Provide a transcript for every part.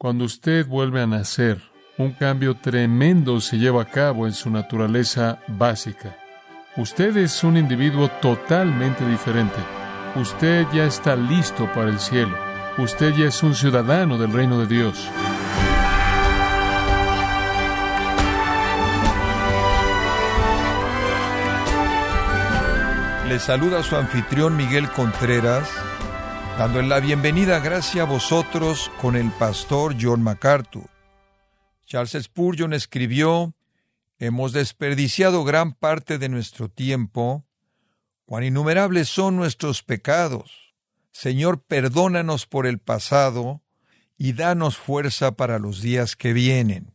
Cuando usted vuelve a nacer, un cambio tremendo se lleva a cabo en su naturaleza básica. Usted es un individuo totalmente diferente. Usted ya está listo para el cielo. Usted ya es un ciudadano del reino de Dios. Le saluda su anfitrión Miguel Contreras, dándole la bienvenida gracias a vosotros con el pastor John MacArthur. Charles Spurgeon escribió, Hemos desperdiciado gran parte de nuestro tiempo, cuán innumerables son nuestros pecados. Señor, perdónanos por el pasado y danos fuerza para los días que vienen.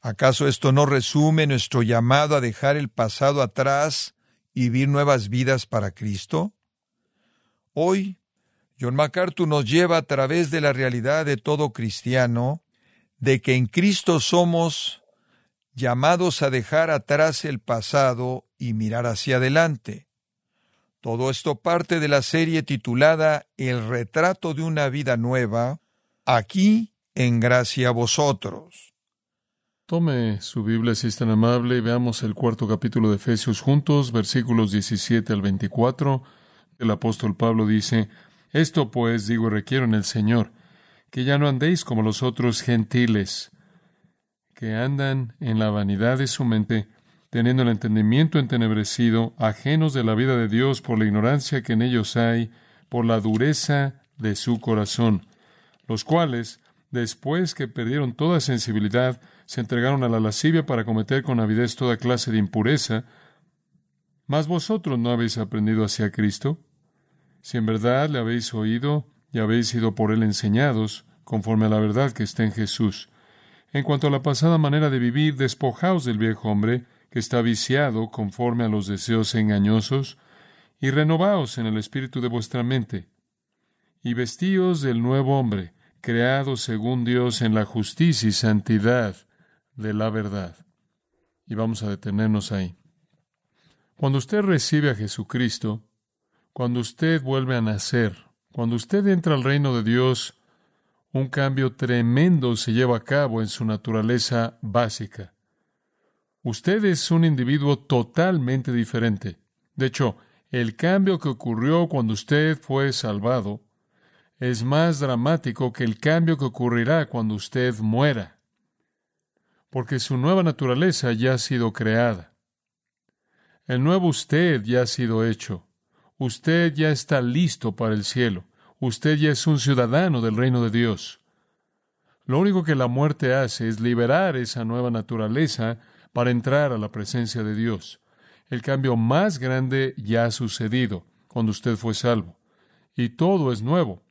¿Acaso esto no resume nuestro llamado a dejar el pasado atrás y vivir nuevas vidas para Cristo? Hoy, John MacArthur nos lleva a través de la realidad de todo cristiano de que en Cristo somos llamados a dejar atrás el pasado y mirar hacia adelante. Todo esto parte de la serie titulada El retrato de una vida nueva, aquí en gracia a vosotros. Tome su Biblia si es tan amable y veamos el cuarto capítulo de Efesios juntos, versículos 17 al 24. El apóstol Pablo dice, Esto pues digo requiero en el Señor, que ya no andéis como los otros gentiles, que andan en la vanidad de su mente, teniendo el entendimiento entenebrecido, ajenos de la vida de Dios por la ignorancia que en ellos hay, por la dureza de su corazón, los cuales, después que perdieron toda sensibilidad, se entregaron a la lascivia para cometer con avidez toda clase de impureza. Mas vosotros no habéis aprendido hacia Cristo, si en verdad le habéis oído y habéis sido por él enseñados, conforme a la verdad que está en Jesús. En cuanto a la pasada manera de vivir, despojaos del viejo hombre, que está viciado conforme a los deseos engañosos, y renovaos en el espíritu de vuestra mente, y vestíos del nuevo hombre, creado según Dios en la justicia y santidad de la verdad. Y vamos a detenernos ahí. Cuando usted recibe a Jesucristo, cuando usted vuelve a nacer, cuando usted entra al reino de Dios, un cambio tremendo se lleva a cabo en su naturaleza básica. Usted es un individuo totalmente diferente. De hecho, el cambio que ocurrió cuando usted fue salvado es más dramático que el cambio que ocurrirá cuando usted muera, porque su nueva naturaleza ya ha sido creada. El nuevo usted ya ha sido hecho. Usted ya está listo para el cielo. Usted ya es un ciudadano del reino de Dios. Lo único que la muerte hace es liberar esa nueva naturaleza para entrar a la presencia de Dios. El cambio más grande ya ha sucedido cuando usted fue salvo. Y todo es nuevo.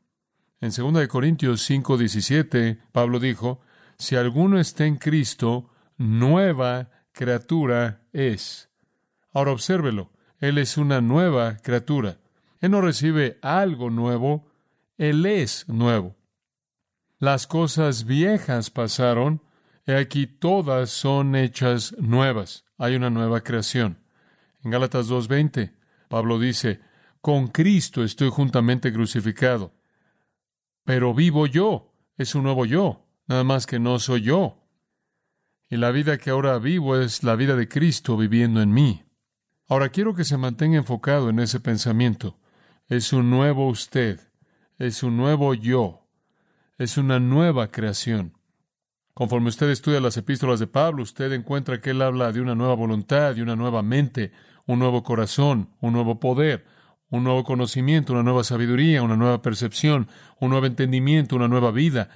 En 2 Corintios 5:17, Pablo dijo, si alguno está en Cristo, nueva criatura es. Ahora obsérvelo, Él es una nueva criatura. Él no recibe algo nuevo, Él es nuevo. Las cosas viejas pasaron, y aquí todas son hechas nuevas. Hay una nueva creación. En Gálatas 2:20, Pablo dice, con Cristo estoy juntamente crucificado. Pero vivo yo, es un nuevo yo, nada más que no soy yo. Y la vida que ahora vivo es la vida de Cristo viviendo en mí. Ahora quiero que se mantenga enfocado en ese pensamiento. Es un nuevo usted, es un nuevo yo, es una nueva creación. Conforme usted estudia las epístolas de Pablo, usted encuentra que él habla de una nueva voluntad, de una nueva mente, un nuevo corazón, un nuevo poder, un nuevo conocimiento, una nueva sabiduría, una nueva percepción, un nuevo entendimiento, una nueva vida,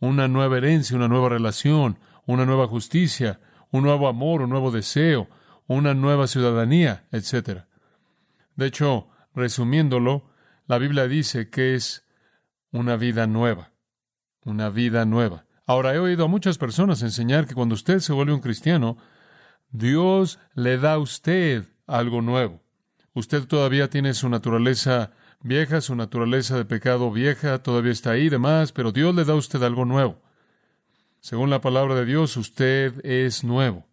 una nueva herencia, una nueva relación, una nueva justicia, un nuevo amor, un nuevo deseo, una nueva ciudadanía, etc. De hecho, resumiéndolo, la Biblia dice que es una vida nueva, una vida nueva. Ahora, he oído a muchas personas enseñar que cuando usted se vuelve un cristiano, Dios le da a usted algo nuevo. Usted todavía tiene su naturaleza vieja, su naturaleza de pecado vieja, todavía está ahí y demás, pero Dios le da a usted algo nuevo. Según la palabra de Dios, usted es nuevo.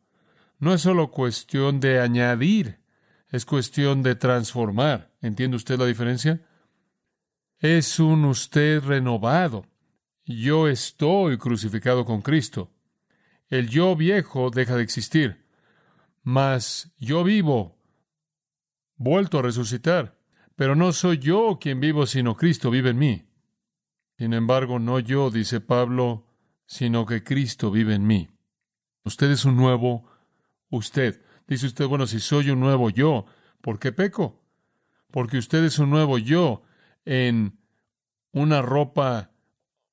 No es solo cuestión de añadir, es cuestión de transformar. ¿Entiende usted la diferencia? Es un usted renovado. yo estoy crucificado con Cristo. El yo viejo deja de existir, mas yo vivo, vuelto a resucitar. Pero no soy yo quien vivo, sino Cristo vive en mí. Sin embargo, no yo, dice Pablo, sino que Cristo vive en mí. Usted es un nuevo usted. Dice usted, bueno, si soy un nuevo yo, ¿por qué peco? Porque usted es un nuevo yo en una ropa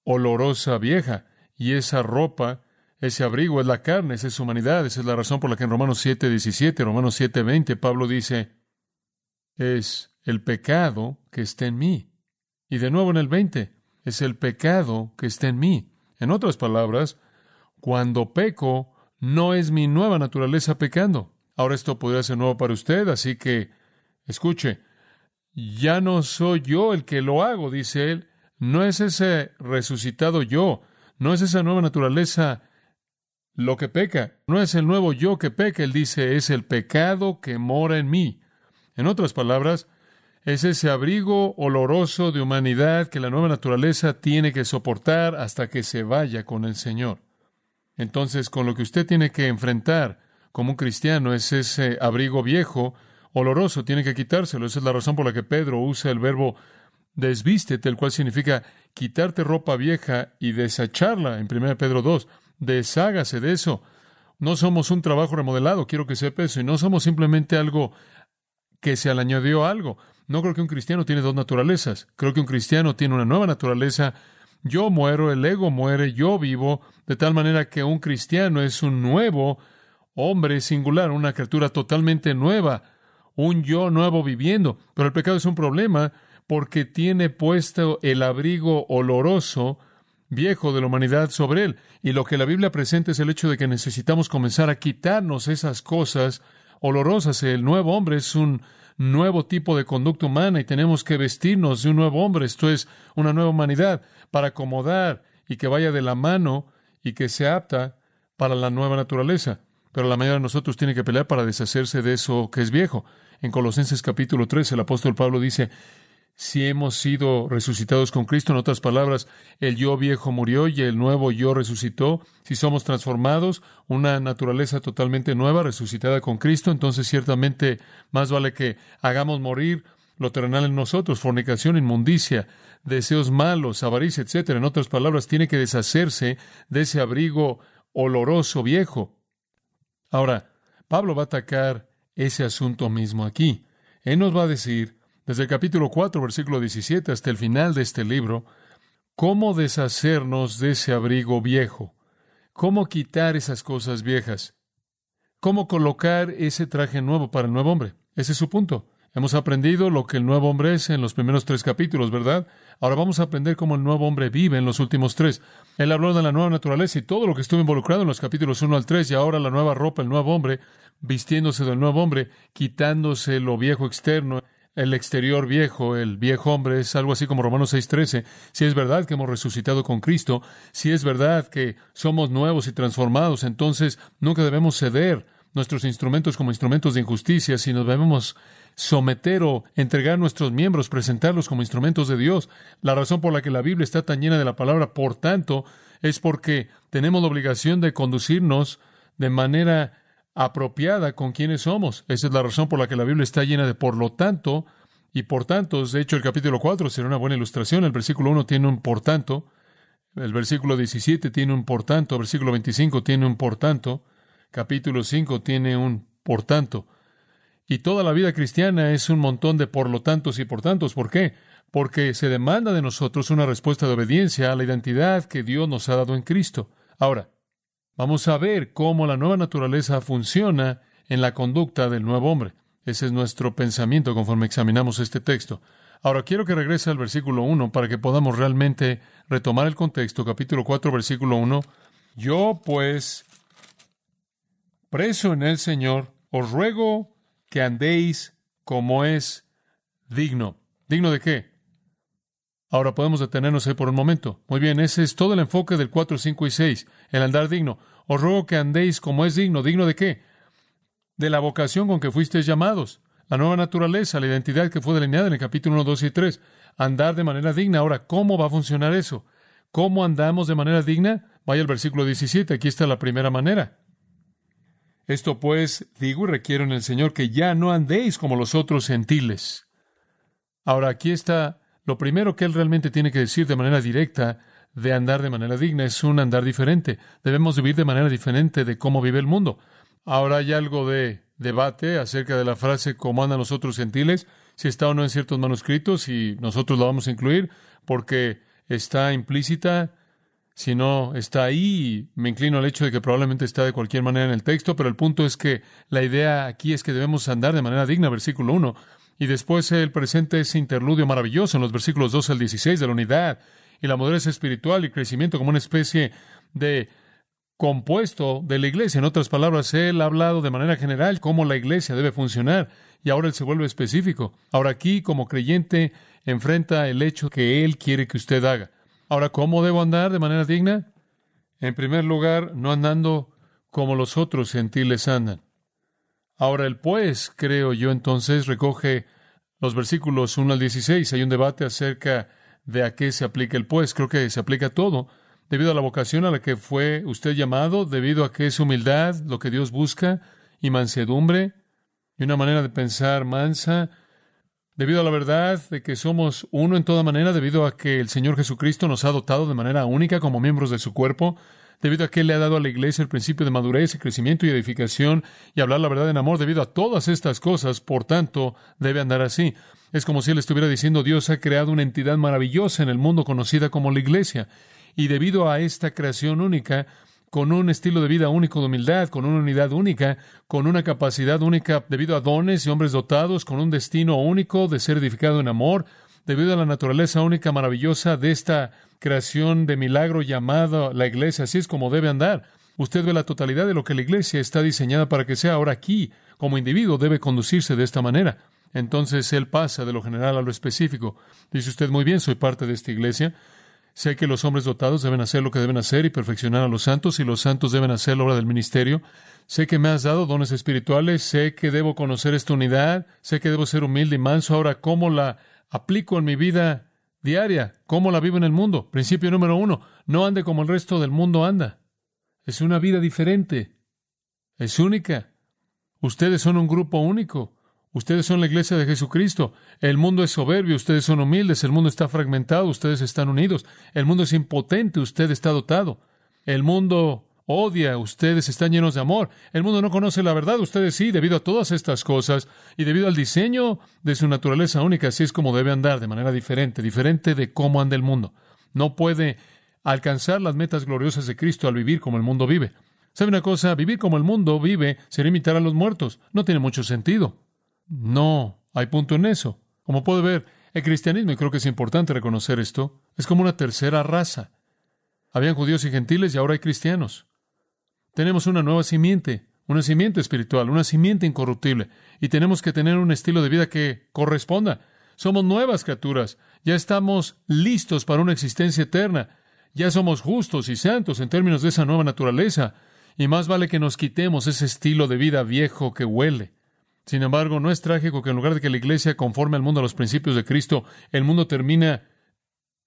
olorosa vieja. Y esa ropa, ese abrigo es la carne, esa es humanidad. Esa es la razón por la que en Romanos 7, 17, Romanos 7, 20, Pablo dice, es el pecado que está en mí. Y de nuevo en el 20, es el pecado que está en mí. En otras palabras, cuando peco, no es mi nueva naturaleza pecando. Ahora esto podría ser nuevo para usted, así que escuche, ya no soy yo el que lo hago, dice él, no es ese resucitado yo, no es esa nueva naturaleza lo que peca, no es el nuevo yo que peca, él dice, es el pecado que mora en mí. En otras palabras, es ese abrigo oloroso de humanidad que la nueva naturaleza tiene que soportar hasta que se vaya con el Señor. Entonces, con lo que usted tiene que enfrentar como un cristiano es ese abrigo viejo, oloroso, tiene que quitárselo. Esa es la razón por la que Pedro usa el verbo desvístete, el cual significa quitarte ropa vieja y desecharla en 1 Pedro 2. Deshágase de eso. No somos un trabajo remodelado, quiero que sepa eso, y no somos simplemente algo que se le añadió algo. No creo que un cristiano tiene dos naturalezas. Creo que un cristiano tiene una nueva naturaleza. Yo muero, el ego muere, yo vivo, de tal manera que un cristiano es un nuevo hombre singular, una criatura totalmente nueva, un yo nuevo viviendo. Pero el pecado es un problema porque tiene puesto el abrigo oloroso viejo de la humanidad sobre él. Y lo que la Biblia presenta es el hecho de que necesitamos comenzar a quitarnos esas cosas olorosas. El nuevo hombre es un nuevo tipo de conducta humana y tenemos que vestirnos de un nuevo hombre. Esto es una nueva humanidad para acomodar y que vaya de la mano y que sea apta para la nueva naturaleza. Pero la mayoría de nosotros tiene que pelear para deshacerse de eso que es viejo. En Colosenses capítulo 3 el apóstol Pablo dice, si hemos sido resucitados con Cristo, en otras palabras, el yo viejo murió y el nuevo yo resucitó, si somos transformados, una naturaleza totalmente nueva, resucitada con Cristo, entonces ciertamente más vale que hagamos morir lo terrenal en nosotros, fornicación, inmundicia, deseos malos, avaricia, etcétera. En otras palabras, tiene que deshacerse de ese abrigo oloroso viejo. Ahora, Pablo va a atacar ese asunto mismo aquí. Él nos va a decir desde el capítulo 4, versículo 17 hasta el final de este libro, cómo deshacernos de ese abrigo viejo, cómo quitar esas cosas viejas, cómo colocar ese traje nuevo para el nuevo hombre. Ese es su punto. Hemos aprendido lo que el nuevo hombre es en los primeros tres capítulos, ¿verdad? Ahora vamos a aprender cómo el nuevo hombre vive en los últimos tres. Él habló de la nueva naturaleza y todo lo que estuvo involucrado en los capítulos 1 al 3 y ahora la nueva ropa, el nuevo hombre, vistiéndose del nuevo hombre, quitándose lo viejo externo el exterior viejo, el viejo hombre, es algo así como Romanos 6:13. Si es verdad que hemos resucitado con Cristo, si es verdad que somos nuevos y transformados, entonces nunca debemos ceder nuestros instrumentos como instrumentos de injusticia, sino debemos someter o entregar nuestros miembros, presentarlos como instrumentos de Dios. La razón por la que la Biblia está tan llena de la palabra, por tanto, es porque tenemos la obligación de conducirnos de manera apropiada con quienes somos. Esa es la razón por la que la Biblia está llena de por lo tanto y por tanto. De hecho, el capítulo 4 será una buena ilustración. El versículo 1 tiene un por tanto. El versículo 17 tiene un por tanto. El versículo 25 tiene un por tanto. Capítulo 5 tiene un por tanto. Y toda la vida cristiana es un montón de por lo tantos y por tantos. ¿Por qué? Porque se demanda de nosotros una respuesta de obediencia a la identidad que Dios nos ha dado en Cristo. Ahora, Vamos a ver cómo la nueva naturaleza funciona en la conducta del nuevo hombre. Ese es nuestro pensamiento conforme examinamos este texto. Ahora quiero que regrese al versículo 1 para que podamos realmente retomar el contexto. Capítulo 4, versículo 1. Yo pues, preso en el Señor, os ruego que andéis como es digno. ¿Digno de qué? Ahora podemos detenernos ahí por un momento. Muy bien, ese es todo el enfoque del 4, 5 y 6, el andar digno. Os ruego que andéis como es digno. ¿Digno de qué? De la vocación con que fuisteis llamados, la nueva naturaleza, la identidad que fue delineada en el capítulo 1, 2 y 3. Andar de manera digna. Ahora, ¿cómo va a funcionar eso? ¿Cómo andamos de manera digna? Vaya al versículo 17, aquí está la primera manera. Esto pues digo y requiero en el Señor que ya no andéis como los otros gentiles. Ahora aquí está lo primero que Él realmente tiene que decir de manera directa de andar de manera digna, es un andar diferente. Debemos vivir de manera diferente de cómo vive el mundo. Ahora hay algo de debate acerca de la frase cómo andan los otros gentiles, si está o no en ciertos manuscritos y nosotros lo vamos a incluir porque está implícita, si no está ahí, me inclino al hecho de que probablemente está de cualquier manera en el texto, pero el punto es que la idea aquí es que debemos andar de manera digna, versículo 1, y después el presente ese interludio maravilloso en los versículos 2 al 16 de la unidad y la madurez espiritual y crecimiento como una especie de compuesto de la iglesia. En otras palabras, él ha hablado de manera general cómo la iglesia debe funcionar y ahora él se vuelve específico. Ahora aquí, como creyente, enfrenta el hecho que él quiere que usted haga. Ahora, ¿cómo debo andar de manera digna? En primer lugar, no andando como los otros gentiles andan. Ahora el pues, creo yo, entonces recoge los versículos 1 al 16. Hay un debate acerca de a qué se aplica el pues. Creo que se aplica a todo. Debido a la vocación a la que fue usted llamado, debido a que es humildad lo que Dios busca, y mansedumbre, y una manera de pensar mansa, debido a la verdad de que somos uno en toda manera, debido a que el Señor Jesucristo nos ha dotado de manera única como miembros de su cuerpo, debido a que Él le ha dado a la iglesia el principio de madurez y crecimiento y edificación y hablar la verdad en amor, debido a todas estas cosas, por tanto, debe andar así. Es como si Él estuviera diciendo, Dios ha creado una entidad maravillosa en el mundo conocida como la iglesia, y debido a esta creación única, con un estilo de vida único de humildad, con una unidad única, con una capacidad única debido a dones y hombres dotados, con un destino único de ser edificado en amor, debido a la naturaleza única maravillosa de esta creación de milagro llamada la iglesia. Así es como debe andar. Usted ve la totalidad de lo que la iglesia está diseñada para que sea ahora aquí. Como individuo debe conducirse de esta manera. Entonces él pasa de lo general a lo específico. Dice usted muy bien, soy parte de esta iglesia. Sé que los hombres dotados deben hacer lo que deben hacer y perfeccionar a los santos, y los santos deben hacer la obra del ministerio. Sé que me has dado dones espirituales, sé que debo conocer esta unidad, sé que debo ser humilde y manso. Ahora, ¿cómo la aplico en mi vida diaria, cómo la vivo en el mundo. Principio número uno, no ande como el resto del mundo anda. Es una vida diferente. Es única. Ustedes son un grupo único. Ustedes son la iglesia de Jesucristo. El mundo es soberbio, ustedes son humildes, el mundo está fragmentado, ustedes están unidos. El mundo es impotente, usted está dotado. El mundo odia, ustedes están llenos de amor. El mundo no conoce la verdad, ustedes sí, debido a todas estas cosas y debido al diseño de su naturaleza única, así es como debe andar de manera diferente, diferente de cómo anda el mundo. No puede alcanzar las metas gloriosas de Cristo al vivir como el mundo vive. ¿Sabe una cosa? Vivir como el mundo vive sería imitar a los muertos. No tiene mucho sentido. No, hay punto en eso. Como puede ver, el cristianismo, y creo que es importante reconocer esto, es como una tercera raza. Habían judíos y gentiles y ahora hay cristianos. Tenemos una nueva simiente, una simiente espiritual, una simiente incorruptible, y tenemos que tener un estilo de vida que corresponda. Somos nuevas criaturas, ya estamos listos para una existencia eterna, ya somos justos y santos en términos de esa nueva naturaleza, y más vale que nos quitemos ese estilo de vida viejo que huele. Sin embargo, no es trágico que en lugar de que la Iglesia conforme al mundo a los principios de Cristo, el mundo termina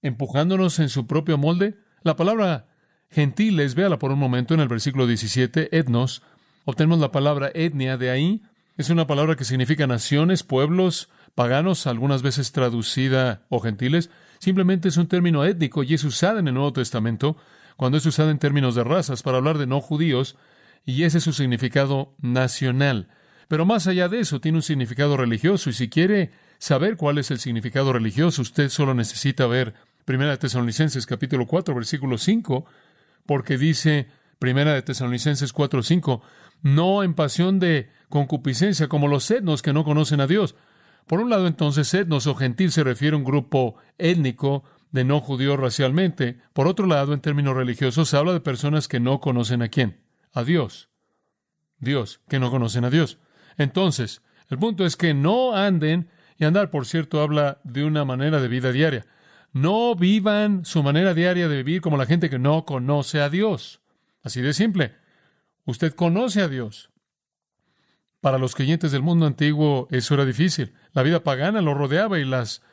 empujándonos en su propio molde. La palabra gentiles, véala por un momento en el versículo 17, etnos, obtenemos la palabra etnia de ahí. Es una palabra que significa naciones, pueblos, paganos, algunas veces traducida o gentiles. Simplemente es un término étnico y es usada en el Nuevo Testamento cuando es usada en términos de razas para hablar de no judíos y ese es su significado nacional. Pero más allá de eso, tiene un significado religioso y si quiere saber cuál es el significado religioso, usted solo necesita ver 1 Tesalonicenses capítulo 4 versículo 5 porque dice Primera de Tesalonicenses 4:5, no en pasión de concupiscencia como los etnos que no conocen a Dios. Por un lado, entonces, etnos o gentil se refiere a un grupo étnico de no judíos racialmente. Por otro lado, en términos religiosos, se habla de personas que no conocen a quién? A Dios. Dios, que no conocen a Dios. Entonces, el punto es que no anden, y andar, por cierto, habla de una manera de vida diaria. No vivan su manera diaria de vivir como la gente que no conoce a Dios. Así de simple. Usted conoce a Dios. Para los creyentes del mundo antiguo eso era difícil. La vida pagana lo rodeaba y las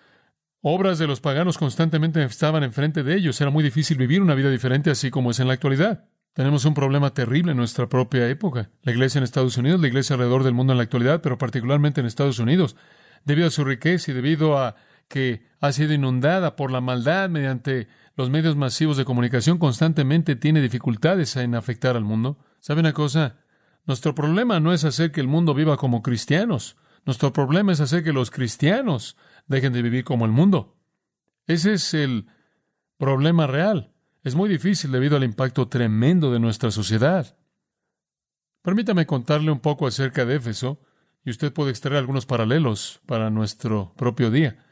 obras de los paganos constantemente estaban enfrente de ellos. Era muy difícil vivir una vida diferente así como es en la actualidad. Tenemos un problema terrible en nuestra propia época. La iglesia en Estados Unidos, la iglesia alrededor del mundo en la actualidad, pero particularmente en Estados Unidos, debido a su riqueza y debido a que ha sido inundada por la maldad mediante los medios masivos de comunicación, constantemente tiene dificultades en afectar al mundo. ¿Sabe una cosa? Nuestro problema no es hacer que el mundo viva como cristianos. Nuestro problema es hacer que los cristianos dejen de vivir como el mundo. Ese es el problema real. Es muy difícil debido al impacto tremendo de nuestra sociedad. Permítame contarle un poco acerca de Éfeso, y usted puede extraer algunos paralelos para nuestro propio día.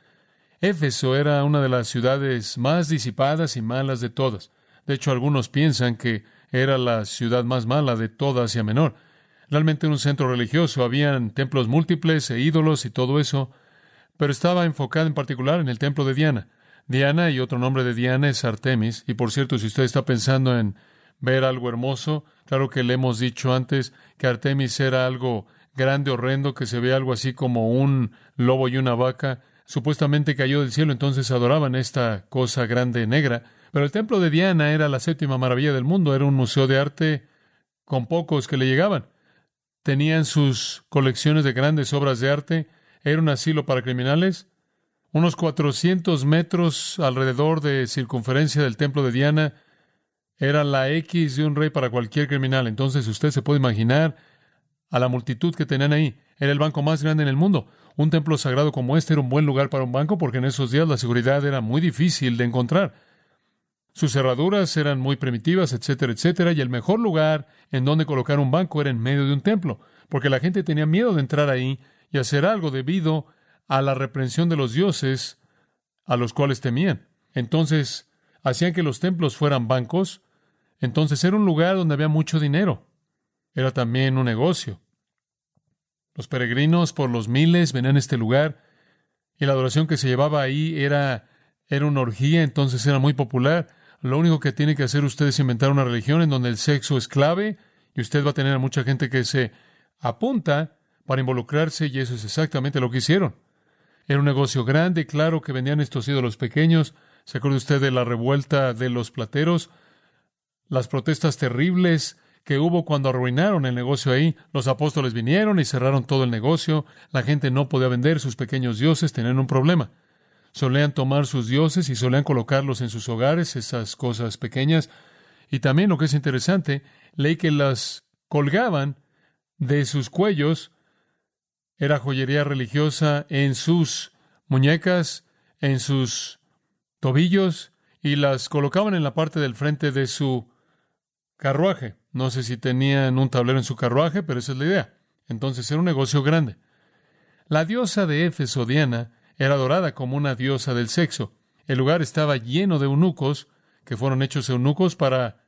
Éfeso era una de las ciudades más disipadas y malas de todas. De hecho, algunos piensan que era la ciudad más mala de toda Asia Menor. Realmente era un centro religioso, habían templos múltiples e ídolos y todo eso, pero estaba enfocada en particular en el templo de Diana. Diana y otro nombre de Diana es Artemis, y por cierto, si usted está pensando en ver algo hermoso, claro que le hemos dicho antes que Artemis era algo grande, horrendo, que se ve algo así como un lobo y una vaca, supuestamente cayó del cielo, entonces adoraban esta cosa grande negra. Pero el templo de Diana era la séptima maravilla del mundo, era un museo de arte con pocos que le llegaban. Tenían sus colecciones de grandes obras de arte, era un asilo para criminales. Unos 400 metros alrededor de circunferencia del templo de Diana era la X de un rey para cualquier criminal. Entonces usted se puede imaginar a la multitud que tenían ahí. Era el banco más grande en el mundo. Un templo sagrado como este era un buen lugar para un banco porque en esos días la seguridad era muy difícil de encontrar. Sus cerraduras eran muy primitivas, etcétera, etcétera, y el mejor lugar en donde colocar un banco era en medio de un templo, porque la gente tenía miedo de entrar ahí y hacer algo debido a la reprensión de los dioses a los cuales temían. Entonces, hacían que los templos fueran bancos, entonces era un lugar donde había mucho dinero. Era también un negocio. Los peregrinos por los miles venían a este lugar y la adoración que se llevaba ahí era, era una orgía, entonces era muy popular. Lo único que tiene que hacer usted es inventar una religión en donde el sexo es clave y usted va a tener a mucha gente que se apunta para involucrarse y eso es exactamente lo que hicieron. Era un negocio grande, claro que vendían estos ídolos pequeños. ¿Se acuerda usted de la revuelta de los plateros? Las protestas terribles que hubo cuando arruinaron el negocio ahí. Los apóstoles vinieron y cerraron todo el negocio. La gente no podía vender sus pequeños dioses, tenían un problema. Solían tomar sus dioses y solían colocarlos en sus hogares, esas cosas pequeñas. Y también lo que es interesante, leí que las colgaban de sus cuellos. Era joyería religiosa en sus muñecas, en sus tobillos, y las colocaban en la parte del frente de su carruaje. No sé si tenían un tablero en su carruaje, pero esa es la idea. Entonces era un negocio grande. La diosa de Éfeso, Diana, era adorada como una diosa del sexo. El lugar estaba lleno de eunucos, que fueron hechos eunucos para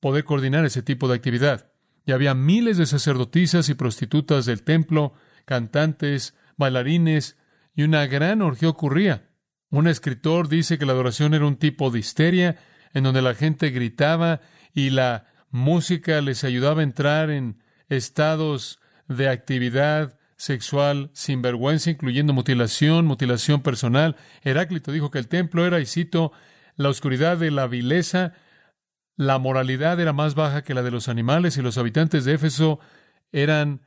poder coordinar ese tipo de actividad. Y había miles de sacerdotisas y prostitutas del templo, cantantes, bailarines, y una gran orgía ocurría. Un escritor dice que la adoración era un tipo de histeria, en donde la gente gritaba y la música les ayudaba a entrar en estados de actividad sexual sin vergüenza, incluyendo mutilación, mutilación personal. Heráclito dijo que el templo era, y cito, la oscuridad de la vileza, la moralidad era más baja que la de los animales y los habitantes de Éfeso eran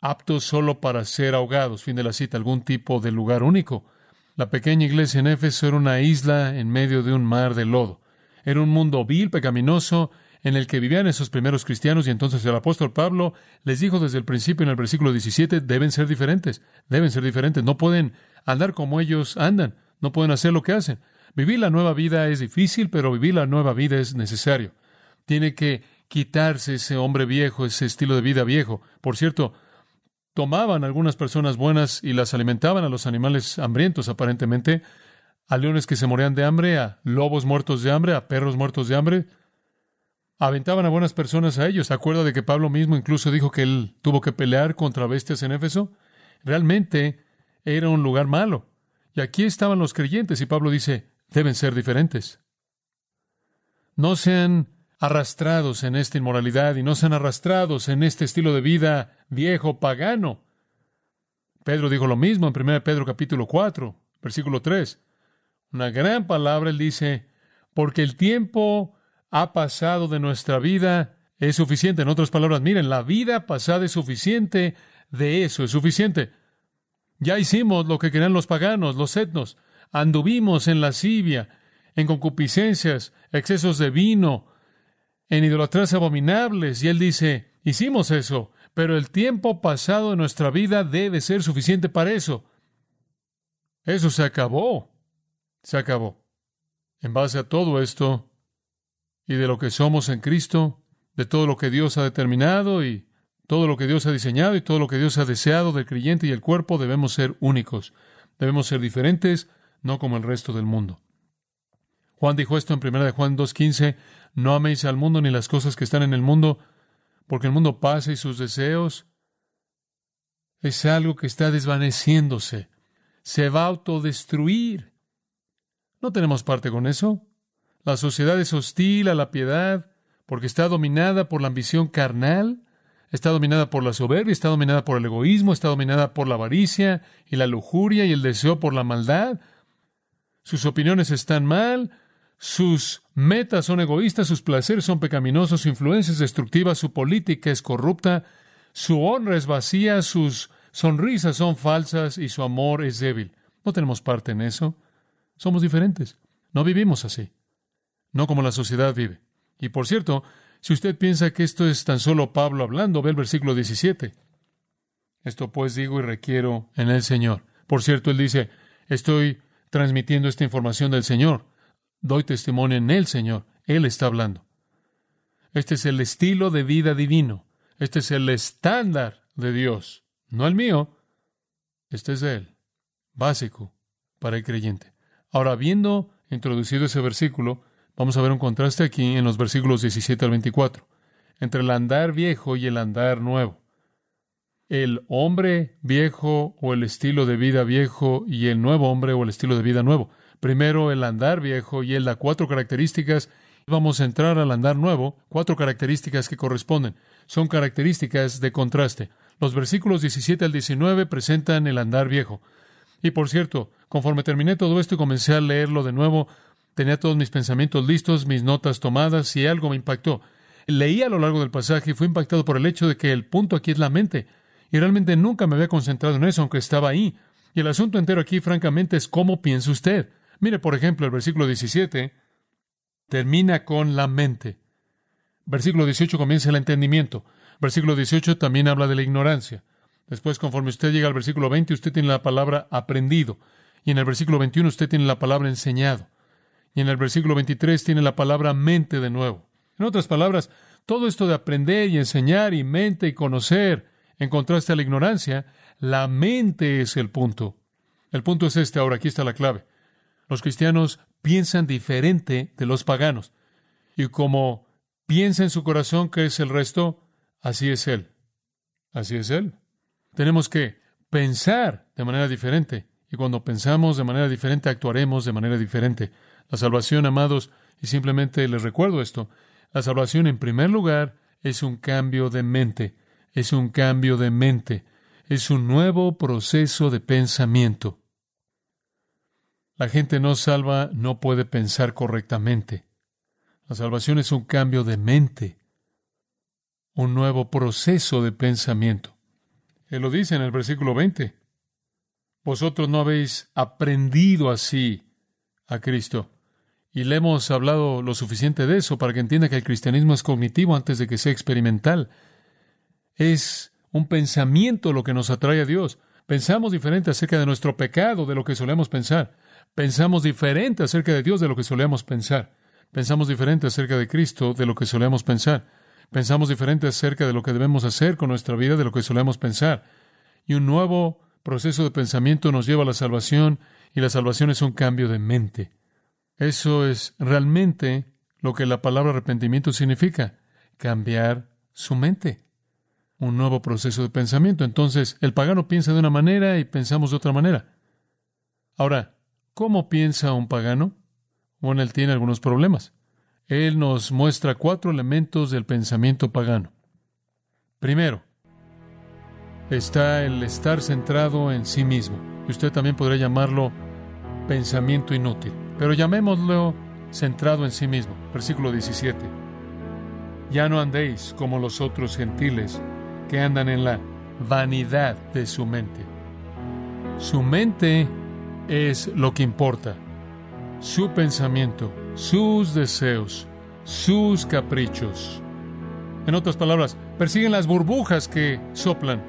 aptos solo para ser ahogados. Fin de la cita, algún tipo de lugar único. La pequeña iglesia en Éfeso era una isla en medio de un mar de lodo. Era un mundo vil, pecaminoso, en el que vivían esos primeros cristianos y entonces el apóstol Pablo les dijo desde el principio en el versículo 17, deben ser diferentes, deben ser diferentes, no pueden andar como ellos andan, no pueden hacer lo que hacen. Vivir la nueva vida es difícil, pero vivir la nueva vida es necesario. Tiene que quitarse ese hombre viejo, ese estilo de vida viejo. Por cierto, tomaban algunas personas buenas y las alimentaban a los animales hambrientos, aparentemente, a leones que se morían de hambre, a lobos muertos de hambre, a perros muertos de hambre aventaban a buenas personas a ellos. ¿Se acuerda de que Pablo mismo incluso dijo que él tuvo que pelear contra bestias en Éfeso? Realmente era un lugar malo. Y aquí estaban los creyentes y Pablo dice, deben ser diferentes. No sean arrastrados en esta inmoralidad y no sean arrastrados en este estilo de vida viejo, pagano. Pedro dijo lo mismo en 1 Pedro capítulo 4. Versículo 3. Una gran palabra, él dice, porque el tiempo ha pasado de nuestra vida es suficiente. En otras palabras, miren, la vida pasada es suficiente, de eso es suficiente. Ya hicimos lo que querían los paganos, los etnos. Anduvimos en lascivia, en concupiscencias, excesos de vino, en idolatrías abominables. Y él dice, hicimos eso, pero el tiempo pasado de nuestra vida debe ser suficiente para eso. Eso se acabó. Se acabó. En base a todo esto y de lo que somos en Cristo, de todo lo que Dios ha determinado y todo lo que Dios ha diseñado y todo lo que Dios ha deseado del creyente y el cuerpo, debemos ser únicos. Debemos ser diferentes, no como el resto del mundo. Juan dijo esto en 1 de Juan 2.15, no améis al mundo ni las cosas que están en el mundo, porque el mundo pasa y sus deseos es algo que está desvaneciéndose, se va a autodestruir. No tenemos parte con eso. La sociedad es hostil a la piedad porque está dominada por la ambición carnal, está dominada por la soberbia, está dominada por el egoísmo, está dominada por la avaricia y la lujuria y el deseo por la maldad. Sus opiniones están mal, sus metas son egoístas, sus placeres son pecaminosos, su influencia es destructiva, su política es corrupta, su honra es vacía, sus sonrisas son falsas y su amor es débil. No tenemos parte en eso. Somos diferentes. No vivimos así. No como la sociedad vive. Y por cierto, si usted piensa que esto es tan solo Pablo hablando, ve el versículo 17. Esto pues digo y requiero en el Señor. Por cierto, él dice, estoy transmitiendo esta información del Señor. Doy testimonio en el Señor. Él está hablando. Este es el estilo de vida divino. Este es el estándar de Dios. No el mío. Este es Él. Básico para el creyente. Ahora, habiendo introducido ese versículo, vamos a ver un contraste aquí en los versículos 17 al 24, entre el andar viejo y el andar nuevo. El hombre viejo o el estilo de vida viejo y el nuevo hombre o el estilo de vida nuevo. Primero el andar viejo y él da cuatro características. Vamos a entrar al andar nuevo, cuatro características que corresponden. Son características de contraste. Los versículos 17 al 19 presentan el andar viejo. Y por cierto, conforme terminé todo esto y comencé a leerlo de nuevo, tenía todos mis pensamientos listos, mis notas tomadas y algo me impactó. Leí a lo largo del pasaje y fui impactado por el hecho de que el punto aquí es la mente. Y realmente nunca me había concentrado en eso, aunque estaba ahí. Y el asunto entero aquí, francamente, es cómo piensa usted. Mire, por ejemplo, el versículo 17 termina con la mente. Versículo 18 comienza el entendimiento. Versículo 18 también habla de la ignorancia. Después, conforme usted llega al versículo 20, usted tiene la palabra aprendido. Y en el versículo 21 usted tiene la palabra enseñado. Y en el versículo 23 tiene la palabra mente de nuevo. En otras palabras, todo esto de aprender y enseñar y mente y conocer, en contraste a la ignorancia, la mente es el punto. El punto es este, ahora aquí está la clave. Los cristianos piensan diferente de los paganos. Y como piensa en su corazón que es el resto, así es Él. Así es Él. Tenemos que pensar de manera diferente. Y cuando pensamos de manera diferente, actuaremos de manera diferente. La salvación, amados, y simplemente les recuerdo esto, la salvación en primer lugar es un cambio de mente, es un cambio de mente, es un nuevo proceso de pensamiento. La gente no salva no puede pensar correctamente. La salvación es un cambio de mente, un nuevo proceso de pensamiento. Él lo dice en el versículo 20. Vosotros no habéis aprendido así a Cristo. Y le hemos hablado lo suficiente de eso para que entienda que el cristianismo es cognitivo antes de que sea experimental. Es un pensamiento lo que nos atrae a Dios. Pensamos diferente acerca de nuestro pecado de lo que solemos pensar. Pensamos diferente acerca de Dios de lo que solíamos pensar. Pensamos diferente acerca de Cristo de lo que solíamos pensar. Pensamos diferente acerca de lo que debemos hacer con nuestra vida de lo que solemos pensar. Y un nuevo proceso de pensamiento nos lleva a la salvación y la salvación es un cambio de mente. Eso es realmente lo que la palabra arrepentimiento significa, cambiar su mente. Un nuevo proceso de pensamiento. Entonces, el pagano piensa de una manera y pensamos de otra manera. Ahora, ¿Cómo piensa un pagano? Bueno, él tiene algunos problemas. Él nos muestra cuatro elementos del pensamiento pagano. Primero, está el estar centrado en sí mismo. Y usted también podría llamarlo pensamiento inútil, pero llamémoslo centrado en sí mismo. Versículo 17. Ya no andéis como los otros gentiles que andan en la vanidad de su mente. Su mente es lo que importa. Su pensamiento, sus deseos, sus caprichos. En otras palabras, persiguen las burbujas que soplan,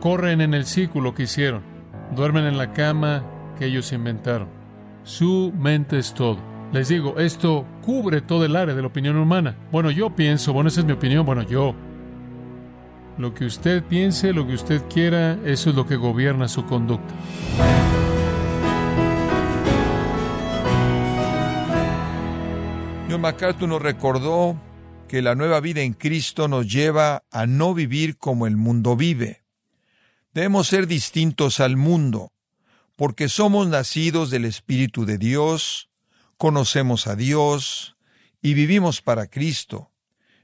corren en el círculo que hicieron, duermen en la cama que ellos inventaron. Su mente es todo. Les digo, esto cubre todo el área de la opinión humana. Bueno, yo pienso, bueno, esa es mi opinión, bueno, yo. Lo que usted piense, lo que usted quiera, eso es lo que gobierna su conducta. John MacArthur nos recordó que la nueva vida en Cristo nos lleva a no vivir como el mundo vive. Debemos ser distintos al mundo, porque somos nacidos del Espíritu de Dios, conocemos a Dios y vivimos para Cristo.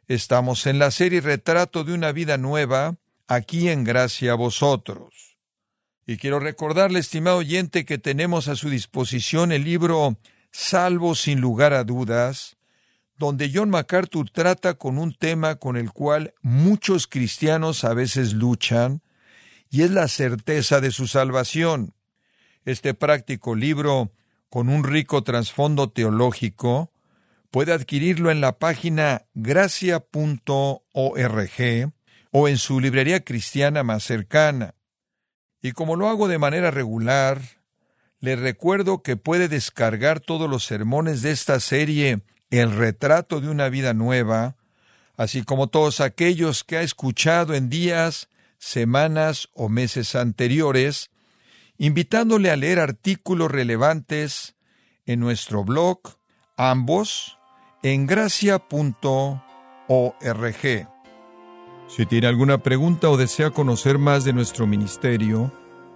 Estamos en la serie Retrato de una vida nueva, aquí en gracia a vosotros. Y quiero recordarle, estimado oyente, que tenemos a su disposición el libro Salvo sin lugar a dudas, donde John MacArthur trata con un tema con el cual muchos cristianos a veces luchan, y es la certeza de su salvación. Este práctico libro, con un rico trasfondo teológico, puede adquirirlo en la página gracia.org o en su librería cristiana más cercana. Y como lo hago de manera regular, le recuerdo que puede descargar todos los sermones de esta serie El retrato de una vida nueva, así como todos aquellos que ha escuchado en días, semanas o meses anteriores, invitándole a leer artículos relevantes en nuestro blog, ambos en gracia.org. Si tiene alguna pregunta o desea conocer más de nuestro ministerio,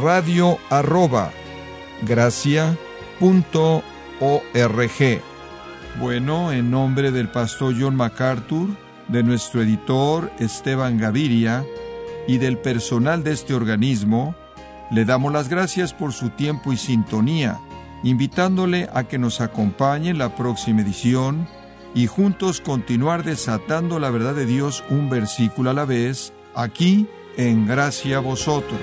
radio arroba Bueno, en nombre del pastor John MacArthur, de nuestro editor Esteban Gaviria y del personal de este organismo, le damos las gracias por su tiempo y sintonía, invitándole a que nos acompañe en la próxima edición y juntos continuar desatando la verdad de Dios un versículo a la vez, aquí en Gracia a Vosotros.